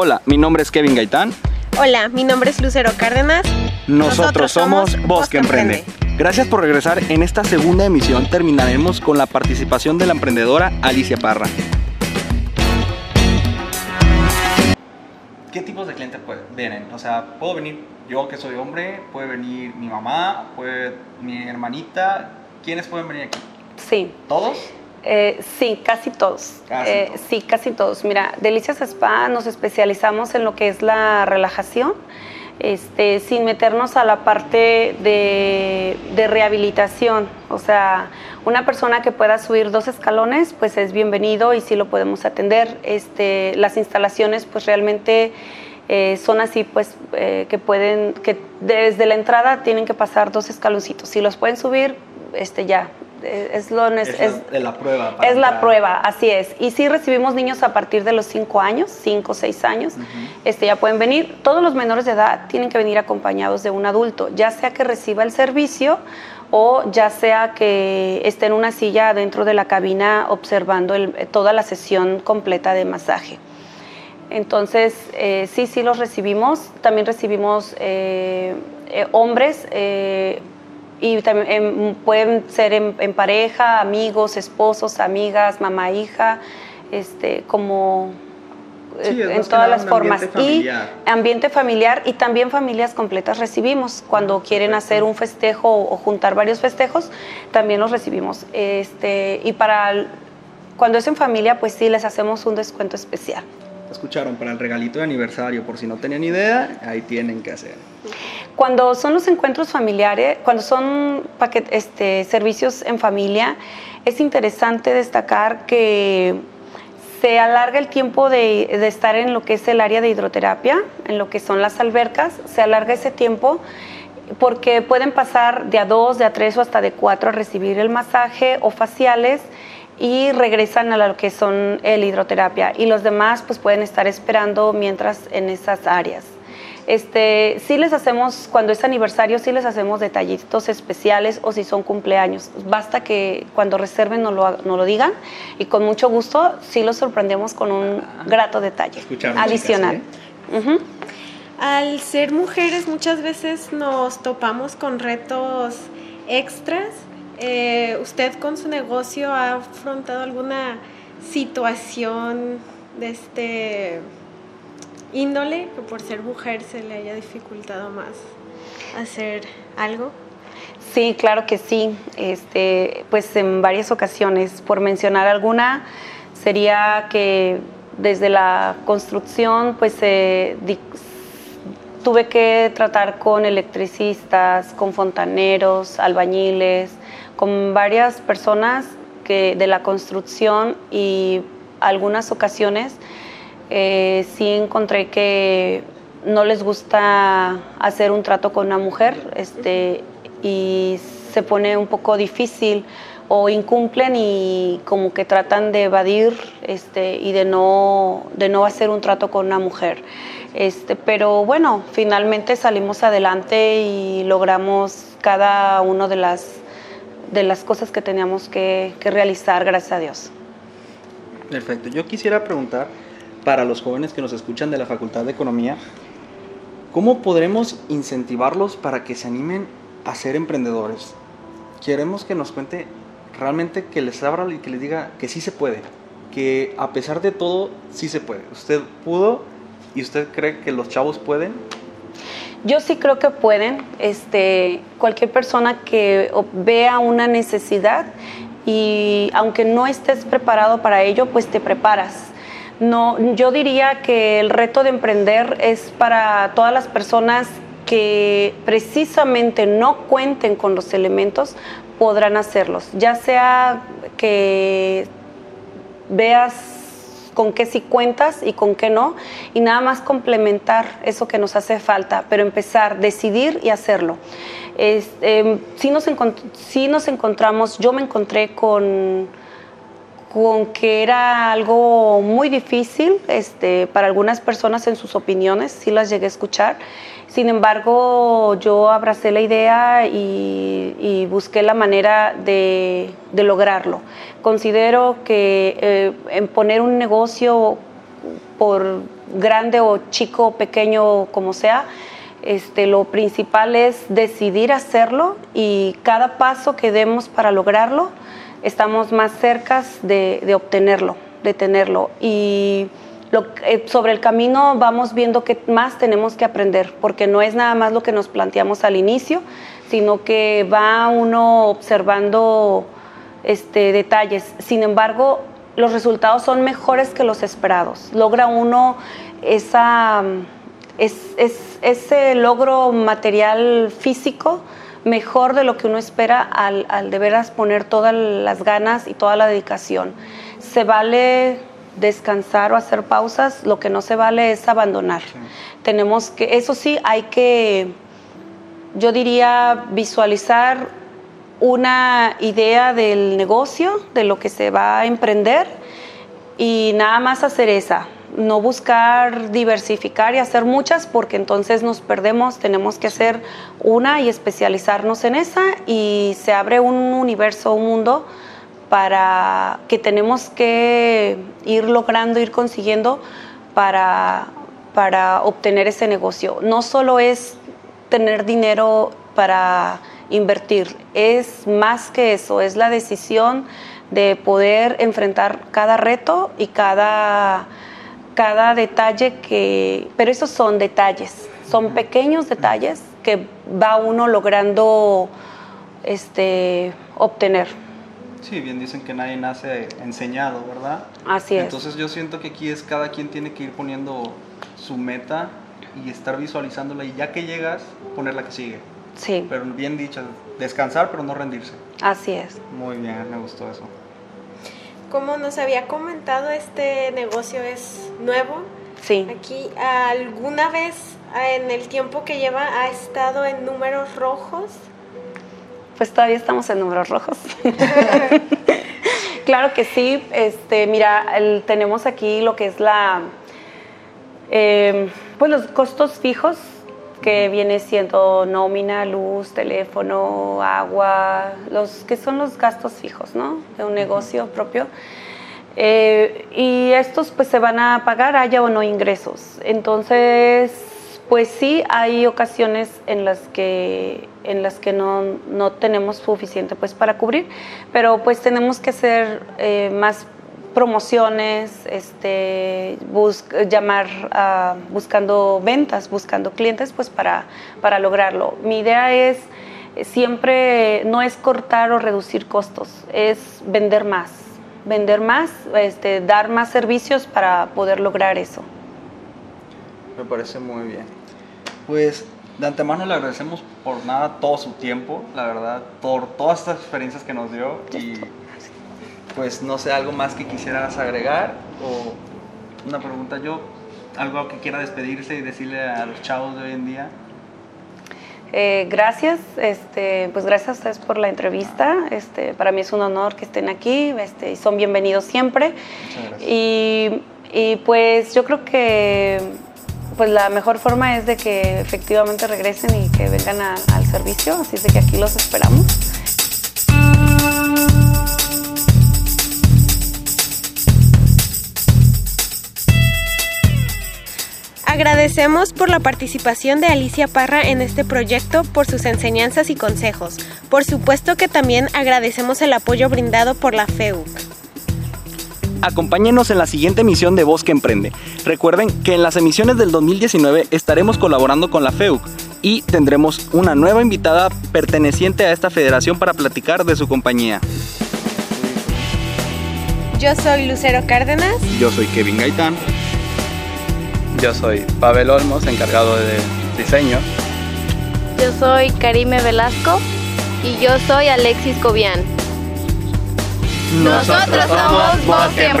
Hola, mi nombre es Kevin Gaitán. Hola, mi nombre es Lucero Cárdenas. Nosotros, somos Voz que Emprende. Gracias por regresar. En esta segunda emisión terminaremos con la participación de la emprendedora Alicia Parra. ¿Qué tipos de clientes pues, vienen? O sea, puedo venir yo que soy hombre, puede venir mi mamá, puede mi hermanita. ¿Quiénes pueden venir aquí? Sí. ¿Todos? Eh, sí, casi todos. Casi Eh, todos. Sí, casi todos. Mira, Delicias Spa nos especializamos en lo que es la relajación, este, sin meternos a la parte de, de rehabilitación. O sea, una persona que pueda subir dos escalones, pues es bienvenido y sí lo podemos atender. Este, las instalaciones, pues realmente eh, son así, pues eh, que pueden, que desde la entrada tienen que pasar dos escaloncitos. Si los pueden subir, este ya. Eh, Es la, prueba. es la prueba, así es. Y sí recibimos niños a partir de los 5 años, 5 o 6 años. este, ya pueden venir. Todos los menores de edad tienen que venir acompañados de un adulto, ya sea que reciba el servicio o ya sea que esté en una silla dentro de la cabina observando el- toda la sesión completa de masaje. Entonces, eh, sí, sí los recibimos. También recibimos eh, eh, hombres eh, y también em, pueden ser en, en pareja, amigos, esposos, amigas, mamá, hija, este, como Sí, en todas las formas. ambiente Y ambiente familiar y también familias completas recibimos. Cuando quieren perfecto. hacer un festejo o, juntar varios festejos, también los recibimos. Este, y para cuando es en familia, pues sí, les hacemos un descuento especial. Escucharon, para el regalito de aniversario, por si no tenían idea, ahí tienen que hacer. Cuando son los encuentros familiares, cuando son este, servicios en familia, es interesante destacar que se alarga el tiempo de, de estar en lo que es el área de hidroterapia, en lo que son las albercas, se alarga ese tiempo porque pueden pasar de a dos, de a tres o hasta de cuatro a recibir el masaje o faciales y regresan a lo que son el hidroterapia y los demás pues pueden estar esperando mientras en esas áreas. Este, sí les hacemos, cuando es aniversario, sí les hacemos detallitos especiales o si son cumpleaños. Basta que cuando reserven nos lo, nos lo digan y con mucho gusto sí los sorprendemos con un grato detalle Escucharon, adicional. chicas, Ujú. Al ser mujeres muchas veces nos topamos con retos extras. Eh, ¿Usted con su negocio ha afrontado alguna situación de este índole que por ser mujer se le haya dificultado más hacer algo? Sí, claro que sí. Este, pues en varias ocasiones, por mencionar alguna, sería que desde la construcción, pues tuve que tratar con electricistas, con fontaneros, albañiles, con varias personas que de la construcción y algunas ocasiones eh, sí encontré que no les gusta hacer un trato con una mujer este, y se pone un poco difícil o incumplen y como que tratan de evadir este, y de no, de no hacer un trato con una mujer. Este, pero bueno, finalmente salimos adelante y logramos cada una de las, de las cosas que teníamos que, que realizar, gracias a Dios. Perfecto. Yo quisiera preguntar para los jóvenes que nos escuchan de la Facultad de Economía, ¿cómo podremos incentivarlos para que se animen a ser emprendedores? Queremos que nos cuente realmente que les abra y que les diga que sí se puede, que a pesar de todo sí se puede. Usted pudo y usted cree que los chavos pueden. Yo sí creo que pueden. Este, cualquier persona que vea una necesidad y aunque no estés preparado para ello, pues te preparas. No, yo diría que el reto de emprender es para todas las personas que precisamente no cuenten con los elementos, podrán hacerlos. Ya sea que veas con qué sí cuentas y con qué no, y nada más complementar eso que nos hace falta, pero empezar, decidir y hacerlo. Es, em, sí, nos sí nos encontramos, yo me encontré con, con que era algo muy difícil este, para algunas personas en sus opiniones, sí las llegué a escuchar. Sin embargo, yo abracé la idea y, busqué la manera de, lograrlo. Considero que eh, en poner un negocio por grande o chico, pequeño, como sea, este, lo principal es decidir hacerlo y cada paso que demos para lograrlo, estamos más cerca de, obtenerlo, de tenerlo. Y eh, sobre el camino vamos viendo qué más tenemos que aprender, porque no es nada más lo que nos planteamos al inicio, sino que va uno observando este, detalles. Sin embargo, los resultados son mejores que los esperados. Logra uno ese logro material físico mejor de lo que uno espera al, al de veras poner todas las ganas y toda la dedicación. Se vale descansar o hacer pausas, lo que no se vale es abandonar. Tenemos que, eso sí, hay que, yo diría, visualizar una idea del negocio, de lo que se va a emprender y nada más hacer esa. No buscar diversificar y hacer muchas porque entonces nos perdemos. Tenemos que hacer una y especializarnos en esa y se abre un universo, un mundo para que tenemos que ir logrando, ir consiguiendo para, para obtener ese negocio. No solo es tener dinero para invertir. Es más que eso, es la decisión de poder enfrentar cada reto y cada, cada detalle que... Pero esos son detalles, son pequeños detalles que va uno logrando este, obtener. Sí, bien dicen que nadie nace enseñado, ¿verdad? Así es. Entonces yo siento que aquí es cada quien tiene que ir poniendo su meta y estar visualizándola y ya que llegas, poner la que sigue. Sí. Pero bien dicho, descansar pero no rendirse. Así es. Muy bien, me gustó eso. Como nos había comentado, este negocio es nuevo. Sí. Aquí, ¿alguna vez en el tiempo que lleva ha estado en números rojos? Pues todavía estamos en números rojos. claro que sí. Este, mira, tenemos aquí lo que es la, eh, pues los costos fijos que viene siendo nómina, luz, teléfono, agua, los que son los gastos fijos, ¿no? De un negocio propio. Eh, y estos pues se van a pagar haya o no ingresos. Entonces, pues sí, hay ocasiones en las que, en las que no, no tenemos suficiente pues para cubrir, pero pues tenemos que ser eh, más promociones, este, llamar buscando ventas, buscando clientes, pues para, para lograrlo. Mi idea es siempre, no es cortar o reducir costos, es vender más, vender más, este, dar más servicios para poder lograr eso. Me parece muy bien. Pues de antemano le agradecemos por nada todo su tiempo, la verdad, por todas estas experiencias que nos dio y pues no sé, algo más que quisieras agregar o una pregunta yo, algo que quiera despedirse y decirle a los chavos de hoy en día. Eh, gracias, este, pues gracias a ustedes por la entrevista. Este, para mí es un honor que estén aquí, este, son bienvenidos siempre. Y, y, pues yo creo que pues la mejor forma es de que efectivamente regresen y que vengan al servicio, así es de que aquí los esperamos. Agradecemos por la participación de Alicia Parra en este proyecto, por sus enseñanzas y consejos. Por supuesto que también agradecemos el apoyo brindado por la FEUC. Acompáñenos en la siguiente emisión de Voz que Emprende. Recuerden que en las emisiones del 2019 estaremos colaborando con la FEUC y tendremos una nueva invitada perteneciente a esta federación para platicar de su compañía. Yo soy Lucero Cárdenas. Yo soy Kevin Gaitán. Yo soy Pavel Olmos, encargado de diseño. Yo soy Karime Velasco y yo soy Alexis Cobian. Nosotros somos Bosque